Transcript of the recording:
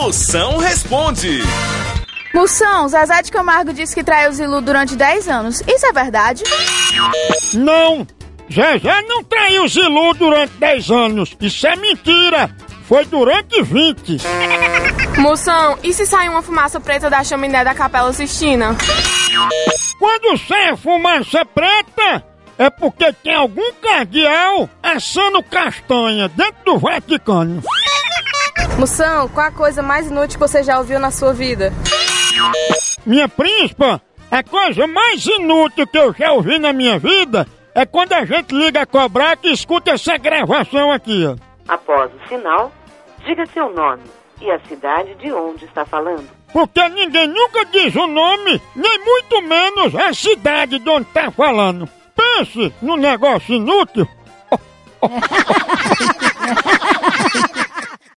Moção responde. Moção, Zezé de Camargo disse que traiu Zilu durante 10 anos. Isso é verdade? Não! Zezé não traiu Zilu durante 10 anos. Isso é mentira! Foi durante 20. Moção, e se sair uma fumaça preta da chaminé da Capela Sistina? Quando sai a fumaça preta, é porque tem algum cardeal assando castanha dentro do Vaticano. Moção, qual a coisa mais inútil que você já ouviu na sua vida? Minha príncipa, a coisa mais inútil que eu já ouvi na minha vida é quando a gente liga a cobrar que escuta essa gravação aqui, ó. Após o sinal, diga seu nome e a cidade de onde está falando. Porque ninguém nunca diz o nome, nem muito menos a cidade de onde tá falando. Pense no negócio inútil.